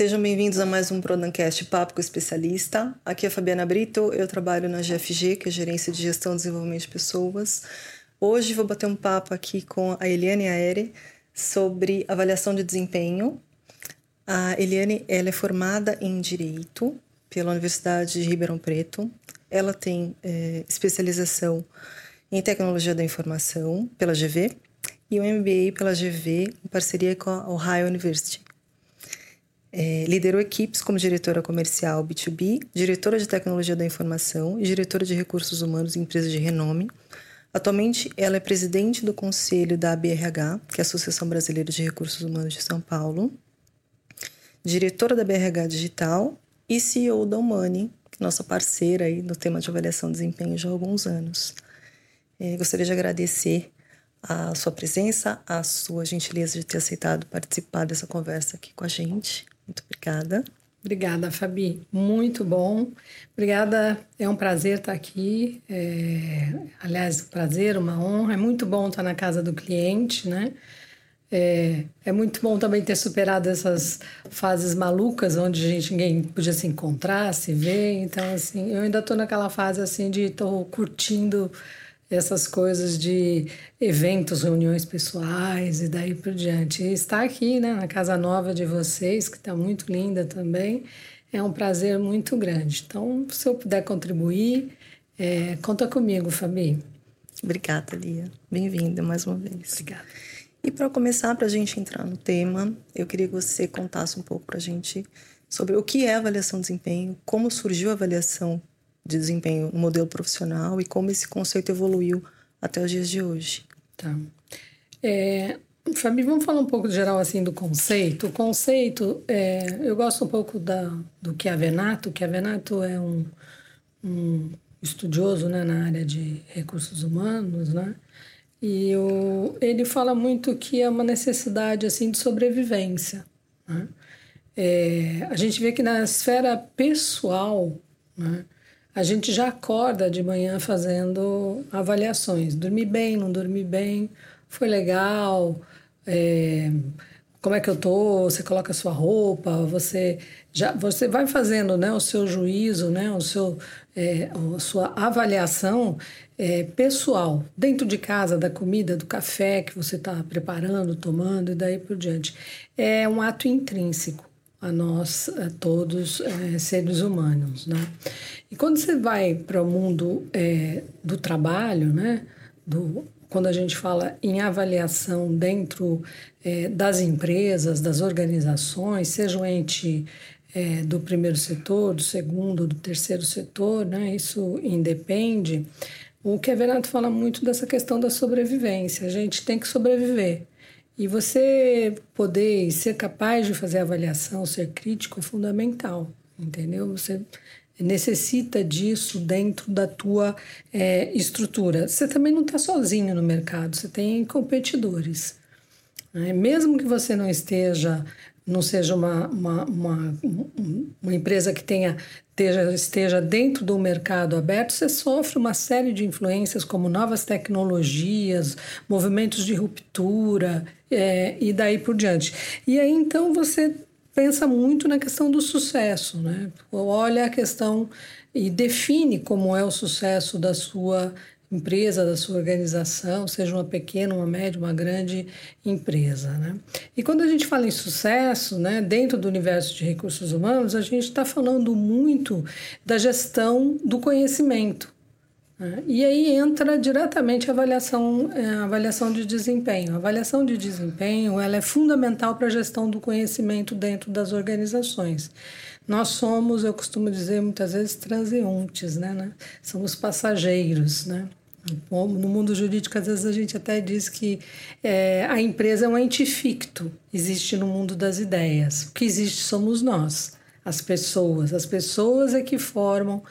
Sejam bem-vindos a mais um Prodancast Papo com Especialista. Aqui é Fabiana Brito, eu trabalho na GFG, que é Gerência de Gestão e Desenvolvimento de Pessoas. Hoje vou bater um papo aqui com a Eliane Aere sobre avaliação de desempenho. A Eliane ela é formada em Direito pela Universidade de Ribeirão Preto. Ela tem é, especialização em Tecnologia da Informação pela GV e um MBA pela GV em parceria com a Ohio University. É, liderou equipes como diretora comercial B2B, diretora de tecnologia da informação e diretora de recursos humanos em empresas de renome. Atualmente, ela é presidente do conselho da ABRH, que é a Associação Brasileira de Recursos Humanos de São Paulo, diretora da BRH Digital e CEO da Humani, nossa parceira aí no tema de avaliação de desempenho já há alguns anos. É, gostaria de agradecer a sua presença, a sua gentileza de ter aceitado participar dessa conversa aqui com a gente. Muito obrigada. Obrigada, Fabi. Muito bom. Obrigada. É um prazer estar aqui. É, aliás, um prazer, uma honra. É muito bom estar na casa do cliente, né? É, é muito bom também ter superado essas fases malucas onde a gente ninguém podia se encontrar, se ver. Então, assim, eu ainda estou naquela fase assim de estou curtindo essas coisas de eventos, reuniões pessoais e daí por diante. E estar aqui, né, na casa nova de vocês, que está muito linda também, é um prazer muito grande. Então, se eu puder contribuir, é, conta comigo, Fabi. Obrigada, Lia. Bem-vinda mais uma vez. Obrigada. E para começar, para a gente entrar no tema, eu queria que você contasse um pouco para a gente sobre o que é avaliação de desempenho, como surgiu a avaliação de desempenho no modelo profissional e como esse conceito evoluiu até os dias de hoje. Tá. É, Fabi, vamos falar um pouco de geral assim do conceito. O conceito, é, eu gosto um pouco da, do Chiavenato. Chiavenato é um, um estudioso né, na área de recursos humanos, né? E o, ele fala muito que é uma necessidade assim de sobrevivência. Né? É, a gente vê que na esfera pessoal, né, a gente já acorda de manhã fazendo avaliações. Dormi bem, não dormi bem, foi legal, é, como é que eu tô? Você coloca a sua roupa, você já você vai fazendo, né, o seu juízo, né, o seu é, a sua avaliação é, pessoal dentro de casa da comida, do café que você está preparando, tomando e daí por diante. É um ato intrínseco a nós, a todos é, seres humanos, né? E quando você vai para o mundo é, do trabalho, né? Do, quando a gente fala em avaliação dentro é, das empresas, das organizações, seja o ente é, do primeiro setor, do segundo, do terceiro setor, né? Isso independe. O Kevenato fala muito dessa questão da sobrevivência. A gente tem que sobreviver. E você poder ser capaz de fazer avaliação, ser crítico é fundamental, entendeu? Você necessita disso dentro da tua é, estrutura. Você também não está sozinho no mercado, você tem competidores. Né? Mesmo que você não esteja, não seja uma, uma, uma, uma empresa que tenha esteja, esteja dentro do mercado aberto, você sofre uma série de influências como novas tecnologias, movimentos de ruptura é, e daí por diante. E aí então você pensa muito na questão do sucesso, né? Olha a questão e define como é o sucesso da sua empresa, da sua organização, seja uma pequena, uma média, uma grande empresa. Né? E quando a gente fala em sucesso, né, dentro do universo de recursos humanos, a gente está falando muito da gestão do conhecimento. Né? E aí entra diretamente a avaliação, é, a avaliação de desempenho. A avaliação de desempenho ela é fundamental para a gestão do conhecimento dentro das organizações. Nós somos, eu costumo dizer muitas vezes, transeuntes, né? né? Somos passageiros, né? No mundo jurídico, às vezes a gente até diz que é, a empresa é um ente ficto, existe no mundo das ideias. O que existe somos nós, as pessoas. As pessoas é que formam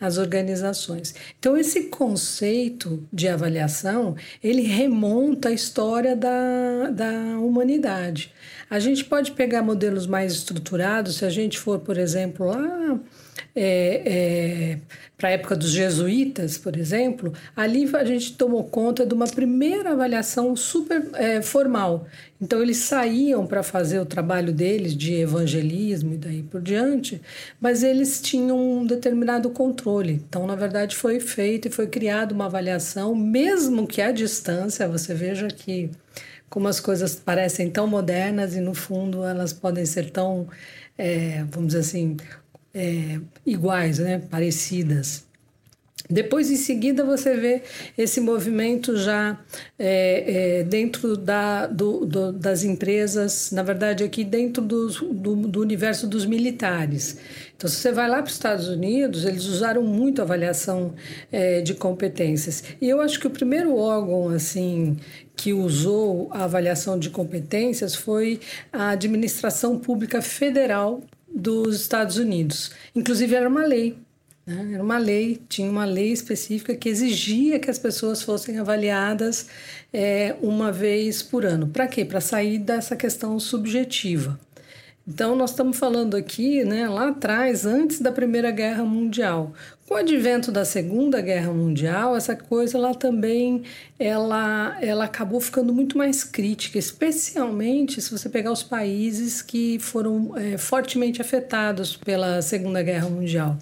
as organizações. Então, esse conceito de avaliação, ele remonta à história da, da humanidade. A gente pode pegar modelos mais estruturados, se a gente for, por exemplo, lá é, é, para a época dos jesuítas, por exemplo, ali a gente tomou conta de uma primeira avaliação super é, formal. Então, eles saíam para fazer o trabalho deles de evangelismo e daí por diante, mas eles tinham um determinado controle. Então, na verdade, foi feito e foi criada uma avaliação, mesmo que à distância, você veja que como as coisas parecem tão modernas e no fundo elas podem ser tão, é, vamos dizer assim, é, iguais, né? parecidas. Depois, em seguida, você vê esse movimento já é, é, dentro da, do, do, das empresas, na verdade, aqui dentro do, do, universo dos militares. Então, se você vai lá para os Estados Unidos, eles usaram muito avaliação é, de competências. E eu acho que o primeiro órgão assim que usou a avaliação de competências foi a Administração Pública Federal dos Estados Unidos. Inclusive, era uma lei. Né? Era uma lei, tinha uma lei específica que exigia que as pessoas fossem avaliadas é, uma vez por ano. Para quê? Para sair dessa questão subjetiva. Então, nós estamos falando aqui, né, lá atrás, antes da Primeira Guerra Mundial. Com o advento da Segunda Guerra Mundial, essa coisa ela também ela, ela acabou ficando muito mais crítica, especialmente se você pegar os países que foram é, fortemente afetados pela Segunda Guerra Mundial.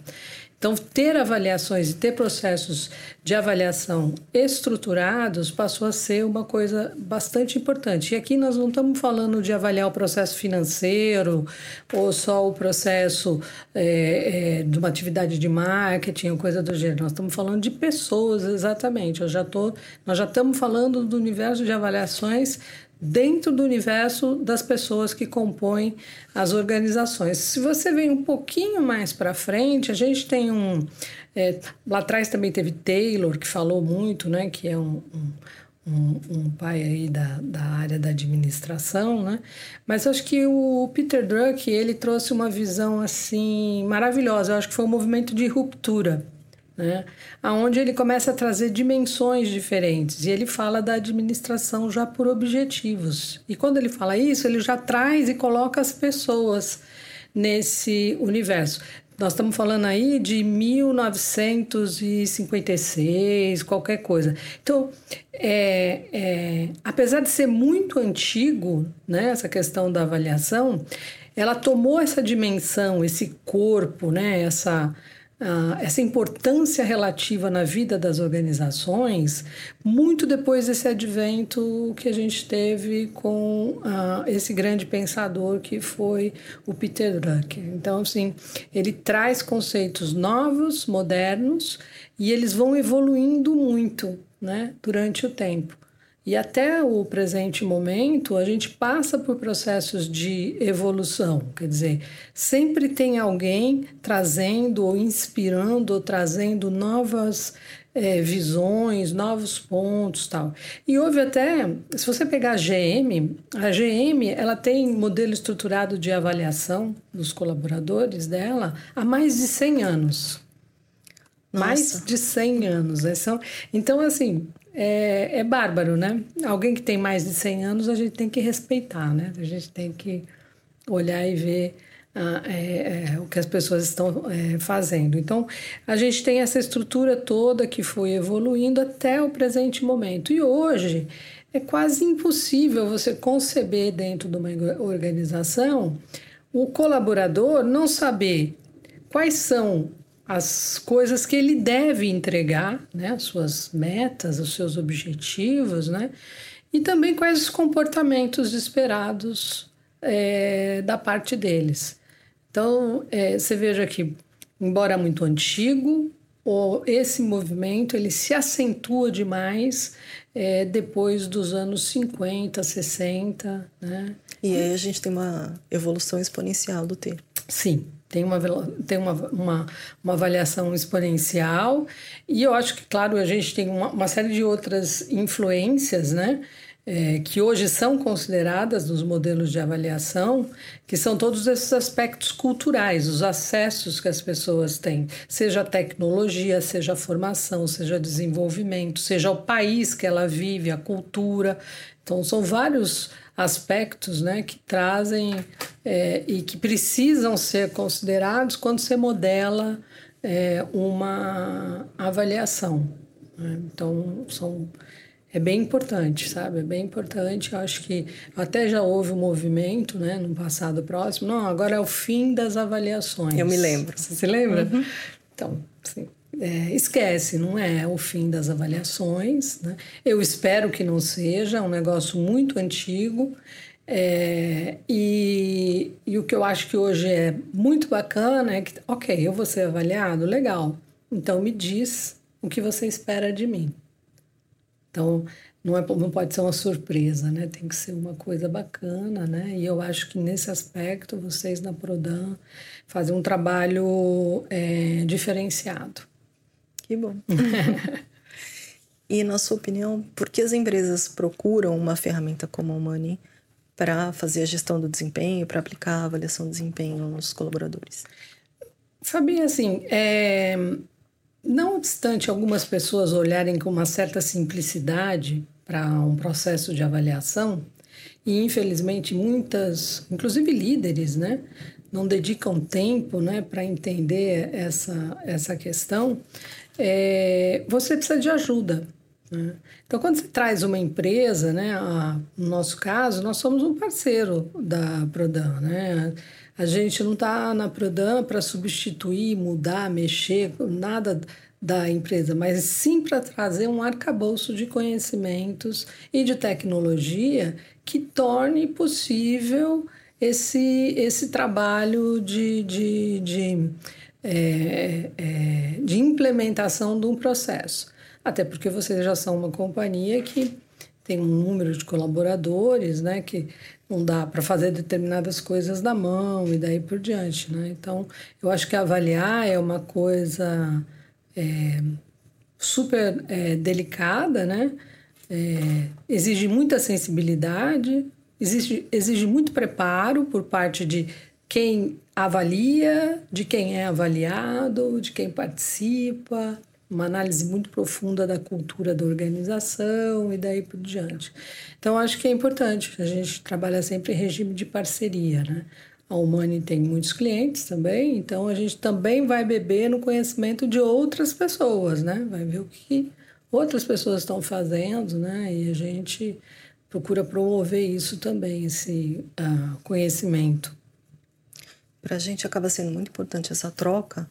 Então, ter avaliações e ter processos de avaliação estruturados passou a ser uma coisa bastante importante. E aqui nós não estamos falando de avaliar o processo financeiro ou só o processo é, é, de uma atividade de marketing ou coisa do gênero. Nós estamos falando de pessoas, exatamente. Eu já tô, nós já estamos falando do universo de avaliações dentro do universo das pessoas que compõem as organizações. Se você vem um pouquinho mais para frente, a gente tem um. É, lá atrás também teve Taylor, que falou muito, né, que é um, um, um, pai aí da, da área da administração, né? Mas acho que o Peter Druck, ele trouxe uma visão assim maravilhosa. Eu acho que foi um movimento de ruptura né? Aonde ele começa a trazer dimensões diferentes e ele fala da administração já por objetivos. E quando ele fala isso, ele já traz e coloca as pessoas nesse universo. Nós estamos falando aí de 1956, qualquer coisa. Então, é, é, apesar de ser muito antigo, né, essa questão da avaliação, ela tomou essa dimensão, esse corpo, né, essa, ah, essa importância relativa na vida das organizações muito depois desse advento que a gente teve com ah, esse grande pensador que foi o Peter Drucker. Então, assim, ele traz conceitos novos, modernos, e eles vão evoluindo muito né, durante o tempo. E até o presente momento, a gente passa por processos de evolução, quer dizer, sempre tem alguém trazendo ou inspirando ou trazendo novas é, visões, novos pontos tal. E houve até, se você pegar a GM, a GM ela tem modelo estruturado de avaliação dos colaboradores dela há mais de 100 anos. Nossa. Mais de 100 anos. Né? Então, assim, é, é bárbaro, né? Alguém que tem mais de 100 anos, a gente tem que respeitar, né? A gente tem que olhar e ver ah, é, é, o que as pessoas estão é, fazendo. Então, a gente tem essa estrutura toda que foi evoluindo até o presente momento. E hoje é quase impossível você conceber dentro de uma organização o colaborador não saber quais são as coisas que ele deve entregar, né, as suas metas, os seus objetivos, né, e também quais os comportamentos esperados é, da parte deles. Então, é, você veja que, embora muito antigo, o, esse movimento ele se acentua demais é, depois dos anos 50, 60, né? E aí a gente tem uma evolução exponencial do T. Sim, tem uma, tem uma, uma, uma, avaliação exponencial, e eu acho que, claro, a gente tem uma, uma série de outras influências, né? É, que hoje são consideradas nos modelos de avaliação, que são todos esses aspectos culturais, os acessos que as pessoas têm, seja tecnologia, seja formação, seja desenvolvimento, seja o país que ela vive, a cultura. Então, são vários aspectos né, que trazem é, e que precisam ser considerados quando você modela é, uma avaliação. Né? Então, são, é bem importante, sabe? É bem importante. Eu acho que até já houve um movimento né, no passado próximo. Não, agora é o fim das avaliações. Eu me lembro. Você se lembra? Uhum. Então, sim. É, esquece, não é o fim das avaliações. Né? Eu espero que não seja, é um negócio muito antigo. É, e, e, o que eu acho que hoje é muito bacana é que, ok, eu vou ser avaliado, legal. Então me diz o que você espera de mim. Então não, é, não pode ser uma surpresa, né? Tem que ser uma coisa bacana, né? E eu acho que nesse aspecto vocês na Prodan fazem um trabalho é, diferenciado. Que bom. e, na sua opinião, por que as empresas procuram uma ferramenta como o Money para fazer a gestão do desempenho, para aplicar a avaliação de desempenho nos colaboradores? Fabi, assim, é... não obstante algumas pessoas olharem com uma certa simplicidade para um processo de avaliação, e infelizmente muitas, inclusive líderes, né, não dedicam tempo né, para entender essa, essa questão, é, você precisa de ajuda. Né? Então, quando você traz uma empresa, né, a, no nosso caso, nós somos um parceiro da Prodan. Né? A gente não está na Prodan para substituir, mudar, mexer, nada da empresa, mas sim para trazer um arcabouço de conhecimentos e de tecnologia que torne possível esse, esse trabalho de, de, de é, é, de implementação de um processo. Até porque vocês já são uma companhia que tem um número de colaboradores, né, que não dá para fazer determinadas coisas na mão e daí por diante, né? Então, eu acho que avaliar é uma coisa é, super é, delicada, né? É, exige muita sensibilidade, exige, exige muito preparo por parte de quem avalia, de quem é avaliado, de quem participa, uma análise muito profunda da cultura da organização e daí por diante. Então, acho que é importante, a gente trabalha sempre em regime de parceria, né? A Humani tem muitos clientes também, então a gente também vai beber no conhecimento de outras pessoas, né? Vai ver o que outras pessoas estão fazendo, né? E a gente procura promover isso também, esse uh, conhecimento. Para a gente acaba sendo muito importante essa troca,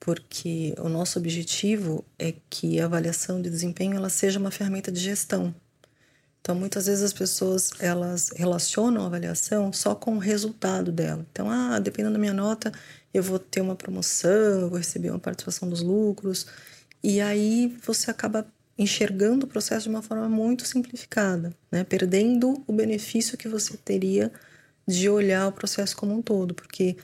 porque o nosso objetivo é que a avaliação de desempenho ela seja uma ferramenta de gestão. Então, muitas vezes as pessoas elas relacionam a avaliação só com o resultado dela. Então, ah, dependendo da minha nota, eu vou ter uma promoção, eu vou receber uma participação dos lucros. E aí você acaba enxergando o processo de uma forma muito simplificada, né? perdendo o benefício que você teria de olhar o processo como um todo, porque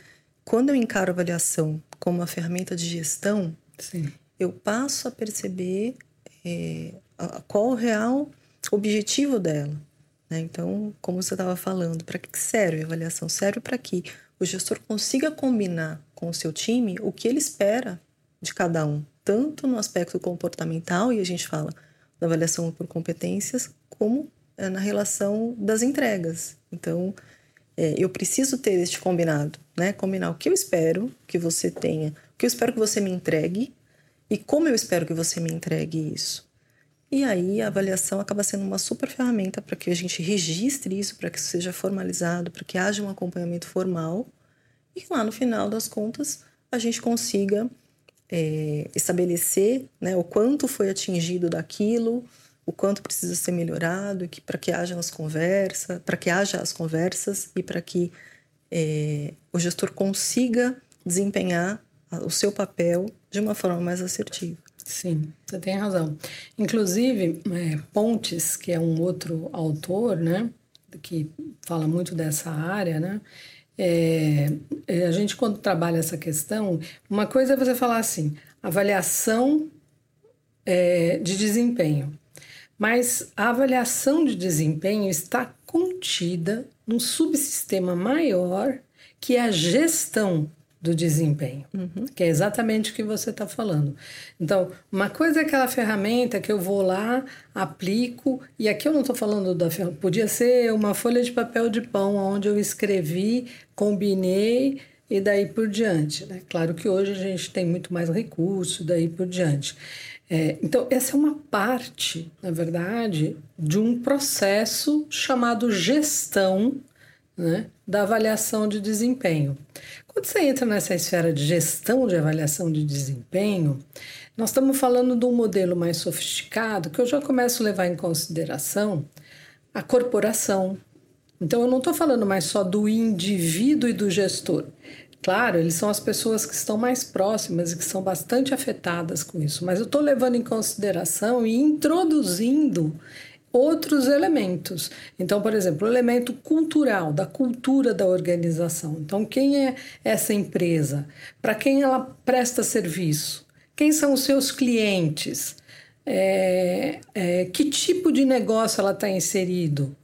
quando eu encaro a avaliação como uma ferramenta de gestão, Sim. eu passo a perceber é, a, qual o real objetivo dela. Né? Então, como você estava falando, para que serve a avaliação? Serve para que o gestor consiga combinar com o seu time o que ele espera de cada um, tanto no aspecto comportamental, e a gente fala da avaliação por competências, como é, na relação das entregas. Então, é, eu preciso ter este combinado, né? Combinar o que eu espero que você tenha, o que eu espero que você me entregue e como eu espero que você me entregue isso. E aí a avaliação acaba sendo uma super ferramenta para que a gente registre isso, para que isso seja formalizado, para que haja um acompanhamento formal e lá no final das contas a gente consiga é, estabelecer né, o quanto foi atingido daquilo, o quanto precisa ser melhorado, que para que haja as conversas, para que haja as conversas e para que é, o gestor consiga desempenhar o seu papel de uma forma mais assertiva. Sim, você tem razão. Inclusive, é, Pontes, que é um outro autor, né, que fala muito dessa área, né, é, é, a gente quando trabalha essa questão, uma coisa é você falar assim, avaliação é, de desempenho. Mas a avaliação de desempenho está contida num subsistema maior que é a gestão do desempenho, uhum. que é exatamente o que você está falando. Então, uma coisa é aquela ferramenta que eu vou lá, aplico, e aqui eu não estou falando da ferramenta, podia ser uma folha de papel de pão, onde eu escrevi, combinei e daí por diante. Né? Claro que hoje a gente tem muito mais recurso, daí por diante. É, então, essa é uma parte, na verdade, de um processo chamado gestão né, da avaliação de desempenho. Quando você entra nessa esfera de gestão de avaliação de desempenho, nós estamos falando de um modelo mais sofisticado que eu já começo a levar em consideração a corporação. Então, eu não estou falando mais só do indivíduo e do gestor. Claro, eles são as pessoas que estão mais próximas e que são bastante afetadas com isso, mas eu estou levando em consideração e introduzindo outros elementos. Então, por exemplo, o elemento cultural, da cultura da organização. Então, quem é essa empresa? Para quem ela presta serviço? Quem são os seus clientes? É, é, que tipo de negócio ela está inserido?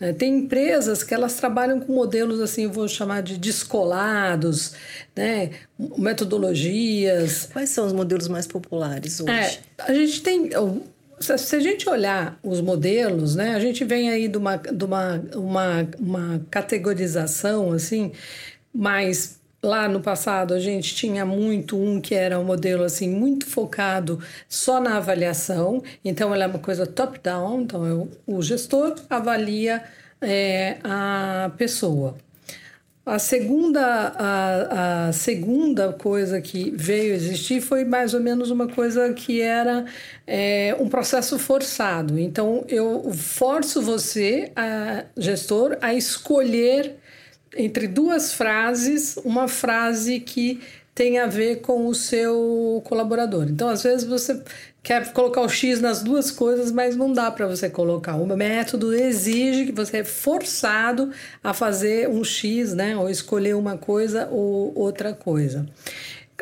É, tem empresas que elas trabalham com modelos assim, vou chamar de descolados, né? metodologias. Quais são os modelos mais populares hoje? É, a gente tem se a gente olhar os modelos, né, a gente vem aí de uma, de uma, uma, uma categorização assim, mas lá no passado a gente tinha muito um que era um modelo assim muito focado só na avaliação, então ela é uma coisa top down, então eu, o gestor avalia é, a pessoa. A segunda, a, a segunda coisa que veio existir foi mais ou menos uma coisa que era é, um processo forçado. Então, eu forço você, a gestor, a escolher entre duas frases uma frase que tem a ver com o seu colaborador. Então, às vezes, você quer colocar o X nas duas coisas, mas não dá para você colocar. O método exige que você é forçado a fazer um X, né? Ou escolher uma coisa ou outra coisa.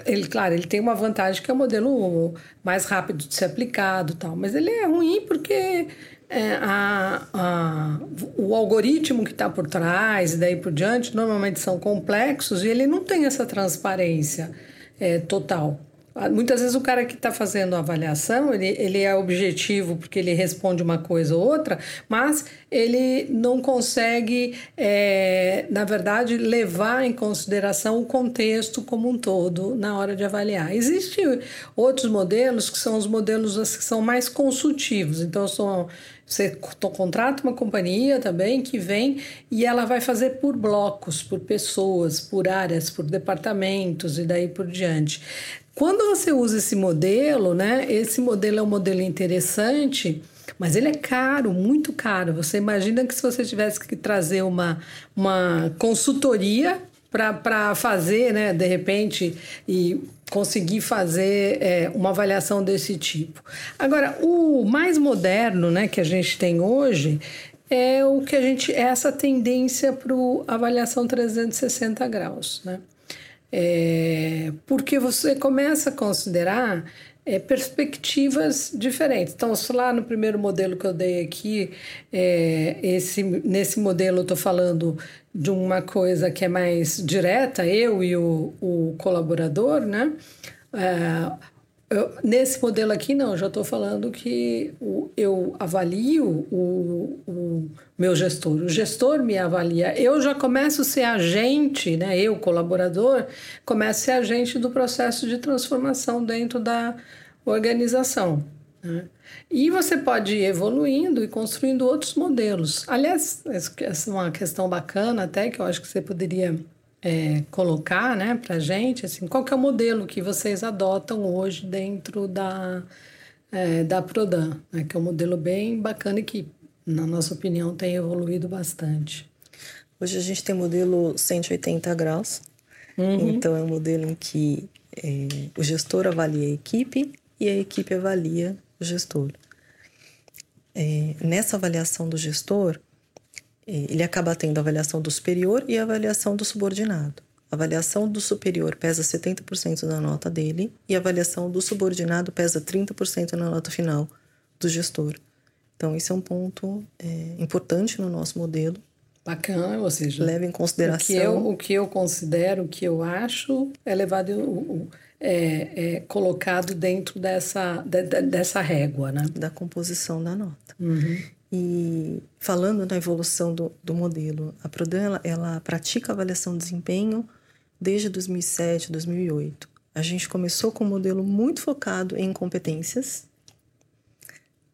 Ele, claro, ele tem uma vantagem que é o modelo mais rápido de ser aplicado, tal, mas ele é ruim porque é, a, a, o algoritmo que está por trás e daí por diante normalmente são complexos e ele não tem essa transparência é, total. Ah, muitas vezes o cara que está fazendo a avaliação, ele, ele é objetivo porque ele responde uma coisa ou outra, mas ele não consegue, é, na verdade, levar em consideração o contexto como um todo na hora de avaliar. Existem outros modelos que são os modelos que são mais consultivos. Então, são, você contrata uma companhia também que vem e ela vai fazer por blocos, por pessoas, por áreas, por departamentos e daí por diante. Quando você usa esse modelo, né? Esse modelo é um modelo interessante, mas ele é caro, muito caro. Você imagina que se você tivesse que trazer uma, uma consultoria para fazer, né, de repente, e conseguir fazer é, uma avaliação desse tipo. Agora, o mais moderno, né, que a gente tem hoje é o que a gente é essa tendência para avaliação 360 graus, né? É, porque você começa a considerar é, perspectivas diferentes. Então, lá no primeiro modelo que eu dei aqui, é, esse, nesse modelo eu estou falando de uma coisa que é mais direta, eu e o, o colaborador, né? É, nesse modelo aqui, não, já estou falando que o, eu avalio o, o meu gestor, o gestor me avalia. Eu já começo a ser agente, né? eu, colaborador, começo a ser agente do processo de transformação dentro da organização. Né? E você pode ir evoluindo e construindo outros modelos. Aliás, essa é uma questão bacana até que eu acho que você poderia é, colocar né, para a gente, assim, qual que é o modelo que vocês adotam hoje dentro da, é, da Prodan, né, que é um modelo bem bacana e que, na nossa opinião, tem evoluído bastante. Hoje a gente tem modelo 180 graus, uhum. então é um modelo em que é, o gestor avalia a equipe e a equipe avalia o gestor. É, nessa avaliação do gestor, ele acaba tendo a avaliação do superior e a avaliação do subordinado. A avaliação do superior pesa 70% da nota dele e a avaliação do subordinado pesa 30% na nota final do gestor. Então, esse é um ponto é, importante no nosso modelo, Bacana, ou seja, leva em consideração. O que eu, o que eu considero, o que eu acho, é levado, é, é colocado dentro dessa, de, dessa régua, né? Da composição da nota. Uhum. E falando na evolução do, do modelo, a Prodan ela, ela pratica avaliação de desempenho desde 2007, 2008. A gente começou com um modelo muito focado em competências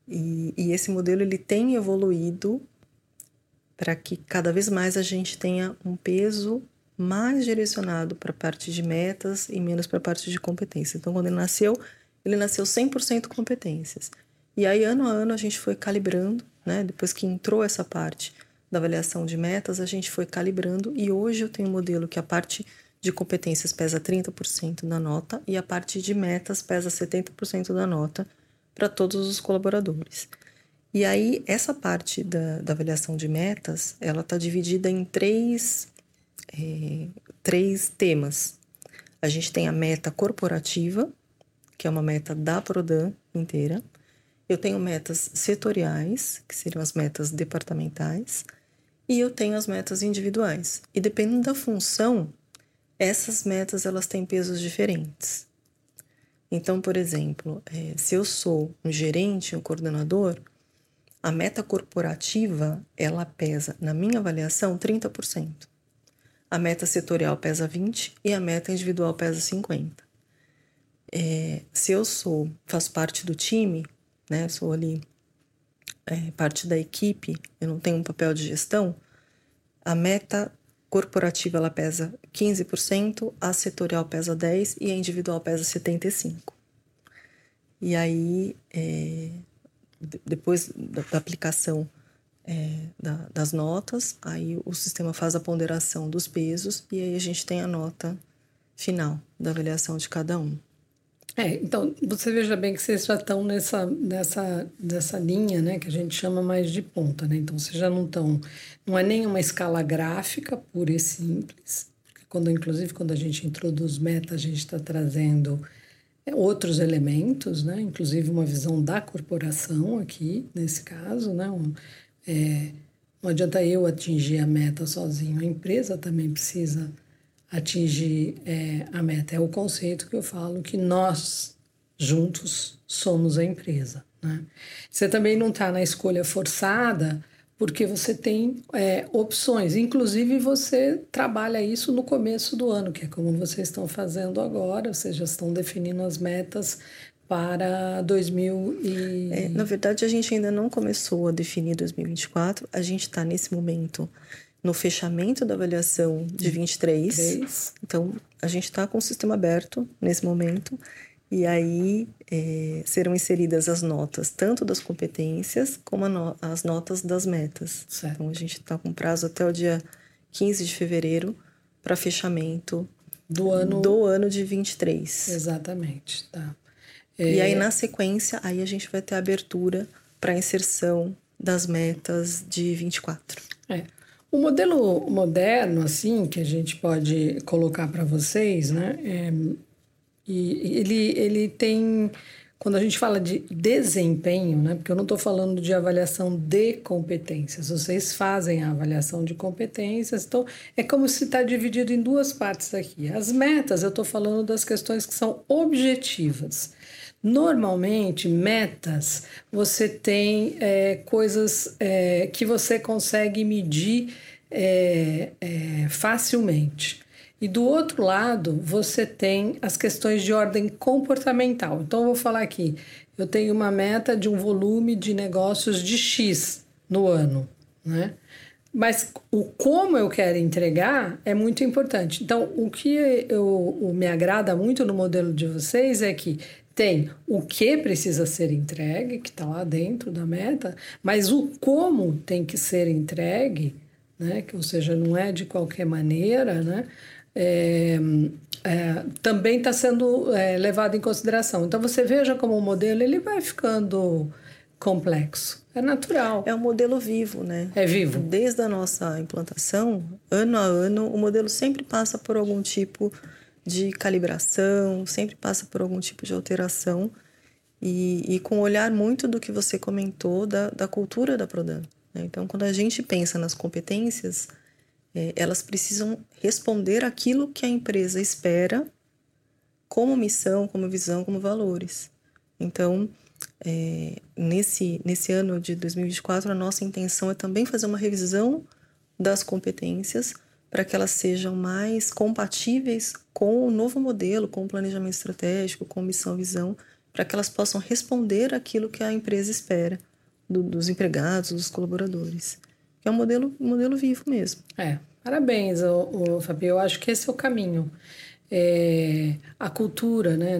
e, e esse modelo ele tem evoluído para que cada vez mais a gente tenha um peso mais direcionado para a parte de metas e menos para a parte de competências. Então, quando ele nasceu, ele nasceu 100% competências. E aí, ano a ano, a gente foi calibrando, né? Depois que entrou essa parte da avaliação de metas, a gente foi calibrando e hoje eu tenho um modelo que a parte de competências pesa 30% da nota e a parte de metas pesa 70% da nota para todos os colaboradores. E aí, essa parte da, da avaliação de metas, ela está dividida em três, é, três temas. A gente tem a meta corporativa, que é uma meta da Prodan inteira. Eu tenho metas setoriais, que seriam as metas departamentais. E eu tenho as metas individuais. E dependendo da função, essas metas elas têm pesos diferentes. Então, por exemplo, é, se eu sou um gerente, um coordenador, a meta corporativa, ela pesa, na minha avaliação, 30%. A meta setorial pesa 20% e a meta individual pesa 50%. É, se eu sou, faço parte do time, né, sou ali é, parte da equipe, eu não tenho um papel de gestão, a meta corporativa ela pesa 15%, a setorial pesa 10% e a individual pesa 75%. E aí, é, depois da, da aplicação é, da, das notas, aí o sistema faz a ponderação dos pesos e aí a gente tem a nota final da avaliação de cada um. É, então você veja bem que vocês já estão nessa, nessa, nessa linha, né, que a gente chama mais de ponta, né? Então vocês já não estão, não é nem uma escala gráfica pura e simples, quando inclusive quando a gente introduz meta, a gente está trazendo é, outros elementos, né? inclusive uma visão da corporação aqui, nesse caso. Né? Um, é, não adianta eu atingir a meta sozinho, a empresa também precisa atingir é, a meta. É o conceito que eu falo que nós juntos somos a empresa. Né? Você também não está na escolha forçada porque você tem é, opções. Inclusive, você trabalha isso no começo do ano, que é como vocês estão fazendo agora, vocês já estão definindo as metas para 2000 e... É, na verdade, a gente ainda não começou a definir 2024, a gente está nesse momento no fechamento da avaliação de 23. 3. Então, a gente está com o sistema aberto nesse momento e aí é, serão inseridas as notas tanto das competências como no, as notas das metas. Certo. Então a gente está com prazo até o dia 15 de fevereiro para fechamento do ano do ano de 23. Exatamente, tá. É... E aí na sequência aí a gente vai ter abertura para inserção das metas de 24. É. O modelo moderno, assim, que a gente pode colocar para vocês, né, é, ele, ele tem, quando a gente fala de desempenho, né? Porque eu não estou falando de avaliação de competências, vocês fazem a avaliação de competências, então é como se está dividido em duas partes aqui. As metas, eu estou falando das questões que são objetivas. Normalmente, metas, você tem é, coisas é, que você consegue medir é, é facilmente. E do outro lado, você tem as questões de ordem comportamental. Então, eu vou falar aqui: eu tenho uma meta de um volume de negócios de X no ano, né? Mas o como eu quero entregar é muito importante. Então, o que eu, me agrada muito no modelo de vocês é que tem o que precisa ser entregue, que está lá dentro da meta, mas o como tem que ser entregue, né? Que, ou seja, não é de qualquer maneira, né? é, é, também está sendo é, levado em consideração. Então você veja como o modelo ele vai ficando complexo. É natural. É um modelo vivo, né? É vivo. Desde a nossa implantação, ano a ano, o modelo sempre passa por algum tipo de calibração, sempre passa por algum tipo de alteração. E, e com olhar muito do que você comentou da, da cultura da Prodan. Né? Então, quando a gente pensa nas competências, é, elas precisam responder aquilo que a empresa espera como missão, como visão, como valores. Então, é, nesse, nesse ano de 2024, a nossa intenção é também fazer uma revisão das competências para que elas sejam mais compatíveis com o novo modelo, com o planejamento estratégico, com missão, visão, para que elas possam responder aquilo que a empresa espera do, dos empregados, dos colaboradores. É um modelo, um modelo vivo mesmo. É, parabéns, o, o Fabio. Eu acho que esse é o caminho. É, a cultura, né,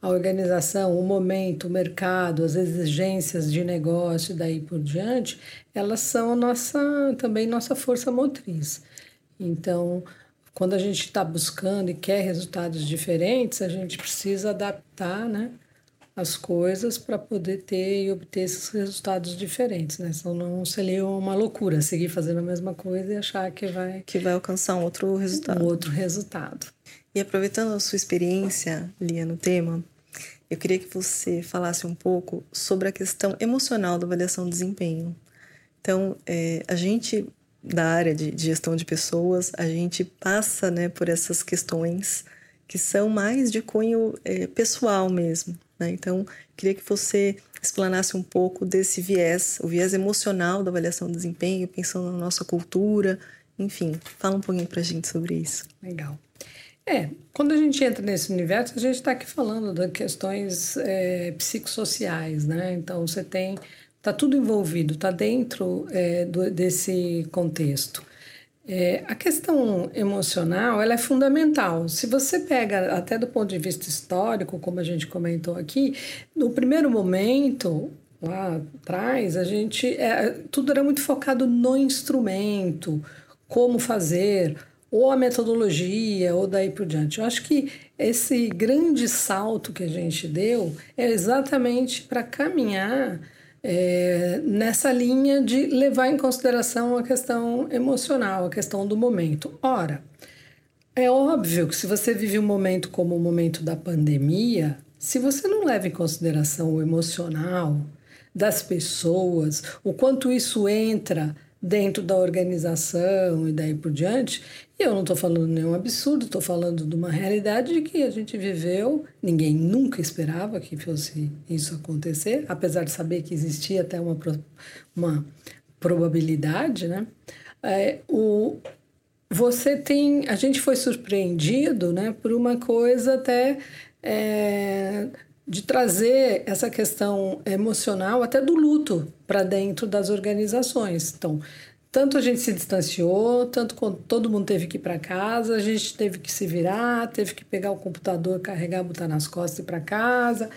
a organização, o momento, o mercado, as exigências de negócio e daí por diante, elas são nossa, também nossa força motriz. Então, quando a gente está buscando e quer resultados diferentes, a gente precisa adaptar né, as coisas para poder ter e obter esses resultados diferentes, né? Senão não seria uma loucura seguir fazendo a mesma coisa e achar que vai que vai alcançar um outro resultado. Um outro resultado. E aproveitando a sua experiência, Lia, no tema, eu queria que você falasse um pouco sobre a questão emocional da avaliação de desempenho. Então, é, a gente da área de, de gestão de pessoas, a gente passa né, por essas questões que são mais de cunho é, pessoal mesmo. Né? Então, queria que você explanasse um pouco desse viés, o viés emocional da avaliação do desempenho, pensando na nossa cultura, enfim, fala um pouquinho para a gente sobre isso. Legal. É, quando a gente entra nesse universo, a gente está aqui falando de questões é, psicossociais, né? Então, você tem, está tudo envolvido, está dentro é, do, desse contexto. É, a questão emocional ela é fundamental. Se você pega até do ponto de vista histórico, como a gente comentou aqui, no primeiro momento lá atrás a gente é, tudo era muito focado no instrumento, como fazer, ou a metodologia, ou daí por diante. Eu acho que esse grande salto que a gente deu é exatamente para caminhar é, nessa linha de levar em consideração a questão emocional, a questão do momento. Ora, é óbvio que se você vive um momento como o momento da pandemia, se você não leva em consideração o emocional das pessoas, o quanto isso entra dentro da organização e daí por diante, e eu não estou falando nenhum absurdo, estou falando de uma realidade de que a gente viveu, ninguém nunca esperava que fosse isso acontecer, apesar de saber que existia até uma, uma probabilidade, né? É, o, você tem, a gente foi surpreendido, né, por uma coisa até é, de trazer essa questão emocional até do luto para dentro das organizações. Então, tanto a gente se distanciou, tanto quando todo mundo teve que ir para casa, a gente teve que se virar, teve que pegar o computador, carregar, botar nas costas e ir para casa.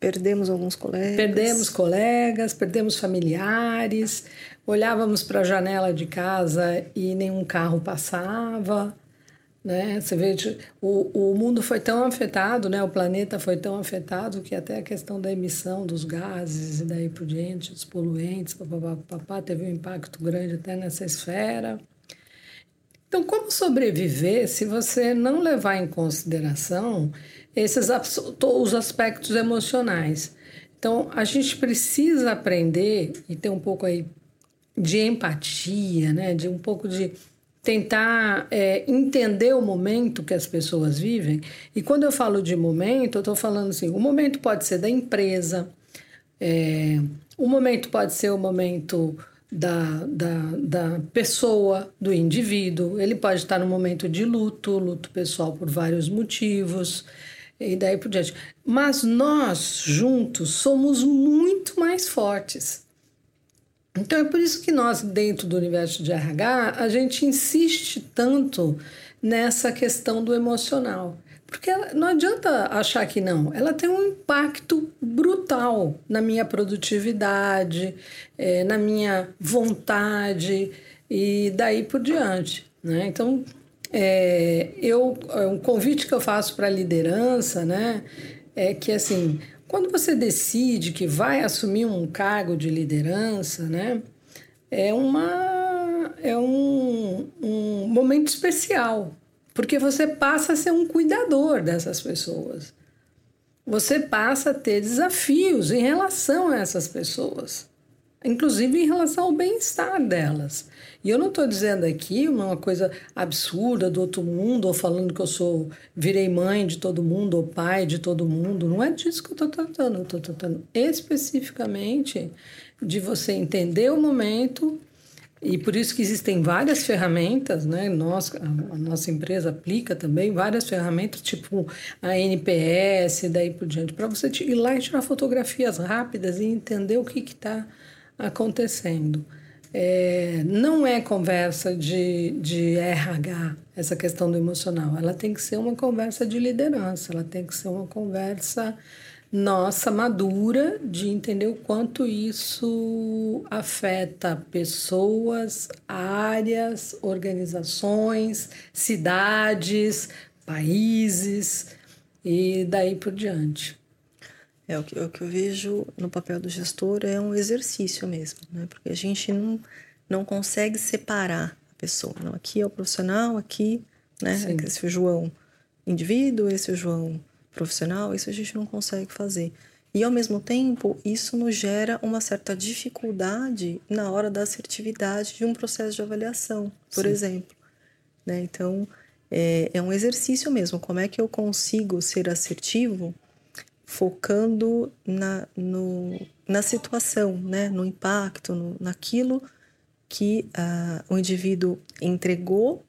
Perdemos alguns colegas. Perdemos colegas, perdemos familiares, olhávamos para a janela de casa e nenhum carro passava. Né? Você vê, o, o mundo foi tão afetado, né? o planeta foi tão afetado que até a questão da emissão dos gases e daí por diante, dos poluentes, papapá, papá, teve um impacto grande até nessa esfera. Então, como sobreviver se você não levar em consideração esses os aspectos emocionais? Então, a gente precisa aprender e ter um pouco aí de empatia, né? de um pouco de tentar é, entender o momento que as pessoas vivem. E quando eu falo de momento, eu estou falando assim: o momento pode ser da empresa, é, o momento pode ser o momento da, da, da pessoa, do indivíduo, ele pode estar no momento de luto, luto pessoal por vários motivos. E daí por diante. Mas nós, juntos, somos muito mais fortes. Então é por isso que nós, dentro do universo de RH, a gente insiste tanto nessa questão do emocional. Porque não adianta achar que não, ela tem um impacto brutal na minha produtividade, é, na minha vontade e daí por diante. Né? Então, é, eu, um convite que eu faço para a liderança né, é que assim, quando você decide que vai assumir um cargo de liderança, né, é, uma, é um, um momento especial, porque você passa a ser um cuidador dessas pessoas. Você passa a ter desafios em relação a essas pessoas. inclusive em relação ao bem-estar delas. E eu não estou dizendo aqui uma coisa absurda do outro mundo, ou falando que eu sou virei mãe de todo mundo, ou pai de todo mundo. Não é disso que eu estou tratando. Eu estou tratando especificamente de você entender o momento. E por isso que existem várias ferramentas, né? Nós, a nossa empresa aplica também várias ferramentas, tipo a NPS, daí por diante, para você ir lá e tirar fotografias rápidas e entender o que está acontecendo. É, não é conversa de, de RH, essa questão do emocional. Ela tem que ser uma conversa de liderança, ela tem que ser uma conversa nossa, madura, de entender o quanto isso afeta pessoas, áreas, organizações, cidades, países e daí por diante. É, o que, o que eu vejo no papel do gestor é um exercício mesmo, né? Porque a gente não, não consegue separar a pessoa. Não, aqui é o profissional, aqui, né? Sim. Esse é o João indivíduo, esse é o João profissional, isso a gente não consegue fazer. E ao mesmo tempo, isso nos gera uma certa dificuldade na hora da assertividade de um processo de avaliação, por Sim. exemplo. Né? Então, é, é um exercício mesmo. Como é que eu consigo ser assertivo focando na, no, na situação, né? no impacto, no, naquilo que uh, o indivíduo entregou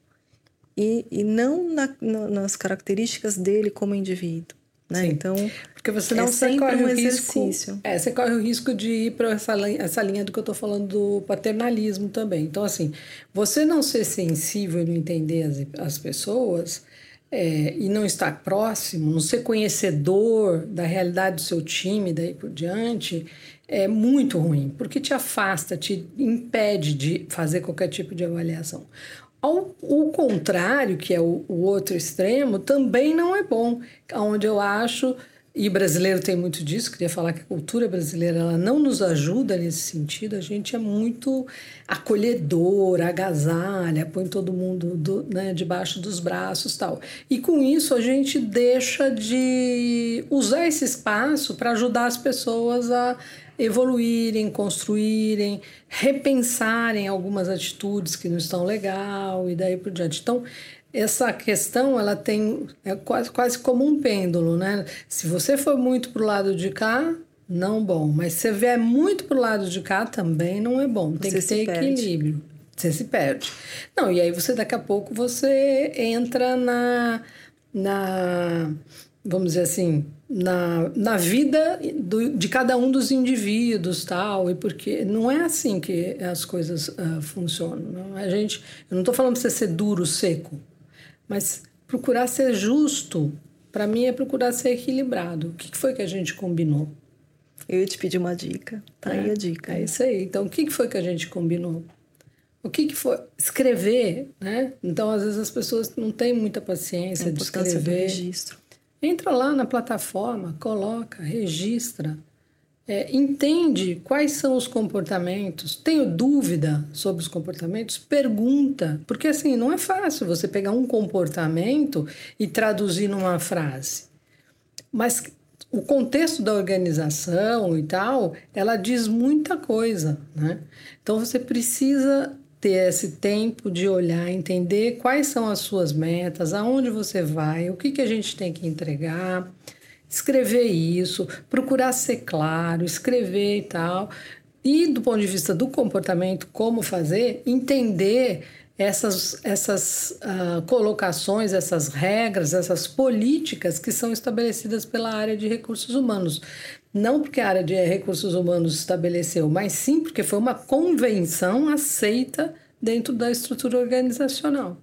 e, e não na, na, nas características dele como indivíduo. Né? Então, porque você não é corre um o exercício. Risco, é, você corre o risco de ir para essa, essa linha do que eu estou falando do paternalismo também. Então, assim, você não ser sensível e não entender as, as pessoas é, e não estar próximo, não ser conhecedor da realidade do seu time, daí por diante, é muito ruim, porque te afasta, te impede de fazer qualquer tipo de avaliação. Ao, o contrário, que é o, o outro extremo, também não é bom, onde eu acho e brasileiro tem muito disso, queria falar que a cultura brasileira ela não nos ajuda nesse sentido. A gente é muito acolhedor, agasalha, põe todo mundo do, né, debaixo dos braços tal. E com isso a gente deixa de usar esse espaço para ajudar as pessoas a evoluírem, construírem, repensarem algumas atitudes que não estão legal e daí por diante. Então, essa questão ela tem é quase, quase como um pêndulo, né? Se você for muito para o lado de cá, não bom. Mas se você vier muito para o lado de cá, também não é bom. Tem você que ter equilíbrio. Você se perde. Não, e aí você daqui a pouco você entra na, na vamos dizer assim, na, na vida do, de cada um dos indivíduos tal e porque não é assim que as coisas uh, funcionam não? a gente eu não estou falando para você ser duro seco mas procurar ser justo, para mim, é procurar ser equilibrado. O que foi que a gente combinou? Eu ia te pedir uma dica. Tá é, aí a dica. É isso aí. Então, o que foi que a gente combinou? O que, que foi? Escrever, né? Então, às vezes as pessoas não têm muita paciência de escrever. Do registro. Entra lá na plataforma, coloca, registra é, entende quais são os comportamentos, tenho dúvida sobre os comportamentos, pergunta, porque assim não é fácil você pegar um comportamento e traduzir numa frase. Mas o contexto da organização e tal, ela diz muita coisa, né? Então você precisa ter esse tempo de olhar, entender quais são as suas metas, aonde você vai, o que, que a gente tem que entregar escrever isso, procurar ser claro, escrever e tal. E do ponto de vista do comportamento, como fazer, entender essas, essas uh, colocações, essas regras, essas políticas que são estabelecidas pela área de recursos humanos. Não porque a área de recursos humanos estabeleceu, mas sim porque foi uma convenção aceita dentro da estrutura organizacional.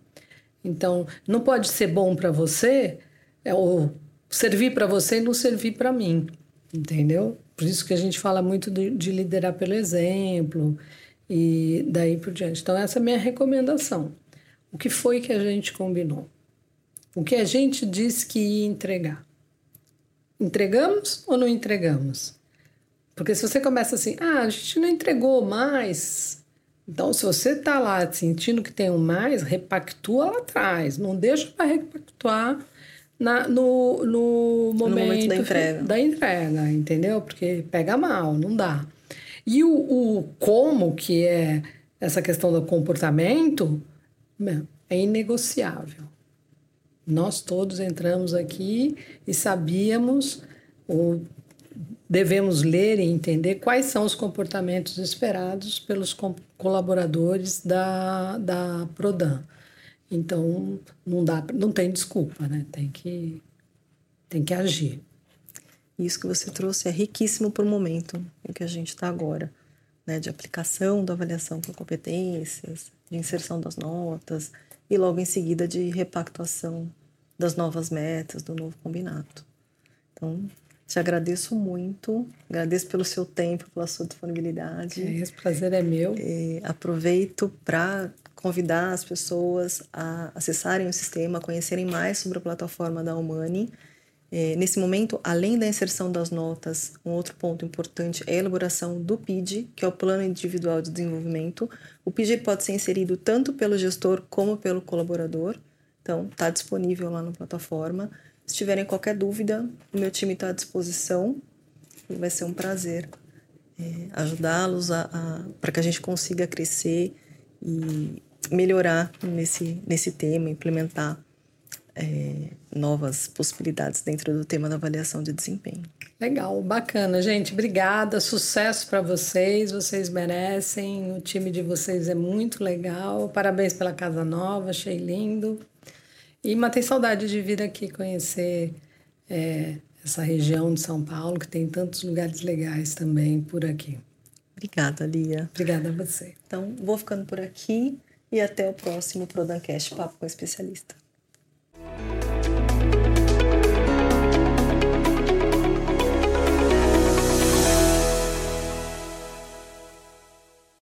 Então, não pode ser bom para você, é, ou servir para você e não servir para mim, entendeu? Por isso que a gente fala muito de, de, liderar pelo exemplo e daí por diante. Então, essa é a minha recomendação. O que foi que a gente combinou? O que a gente disse que ia entregar? Entregamos ou não entregamos? Porque se você começa assim, ah, a gente não entregou mais. Então, se você está lá sentindo que tem um mais, repactua lá atrás. Não deixa para repactuar na, no, no, momento, no momento da entrega. da entrega, entendeu? Porque pega mal, não dá. E o, o como, que é essa questão do comportamento, é inegociável. Nós todos entramos aqui e sabíamos, ou devemos ler e entender quais são os comportamentos esperados pelos colaboradores da, da Prodan. Então, não, dá, não tem desculpa, né? Tem que, tem que agir. Isso que você trouxe é riquíssimo para o momento em que a gente está agora, né? De aplicação da avaliação por competências, de inserção das notas e logo em seguida de repactuação das novas metas, do novo combinado. Então, te agradeço muito, agradeço pelo seu tempo, pela sua disponibilidade. É, esse prazer é meu. E aproveito para convidar as pessoas a acessarem o sistema, conhecerem mais sobre a plataforma da Humani. É, nesse momento, além da inserção das notas, um outro ponto importante é a elaboração do PID, que é o Plano Individual de Desenvolvimento. O PID pode ser inserido tanto pelo gestor como pelo colaborador. Então, está disponível lá na plataforma. Se tiverem qualquer dúvida, o meu time está à disposição e vai ser um prazer é, ajudá-los a, a para que a gente consiga crescer e melhorar nesse, nesse tema, implementar é, novas possibilidades dentro do tema da avaliação de desempenho. Legal, bacana, gente. Obrigada, sucesso para vocês. Vocês merecem. O time de vocês é muito legal. Parabéns pela casa nova, achei lindo. E matei saudade de vir aqui conhecer é, essa região de São Paulo, que tem tantos lugares legais também por aqui. Obrigada, Lia. Obrigada a você. Então, vou ficando por aqui e até o próximo Prodancast Papo com Especialista.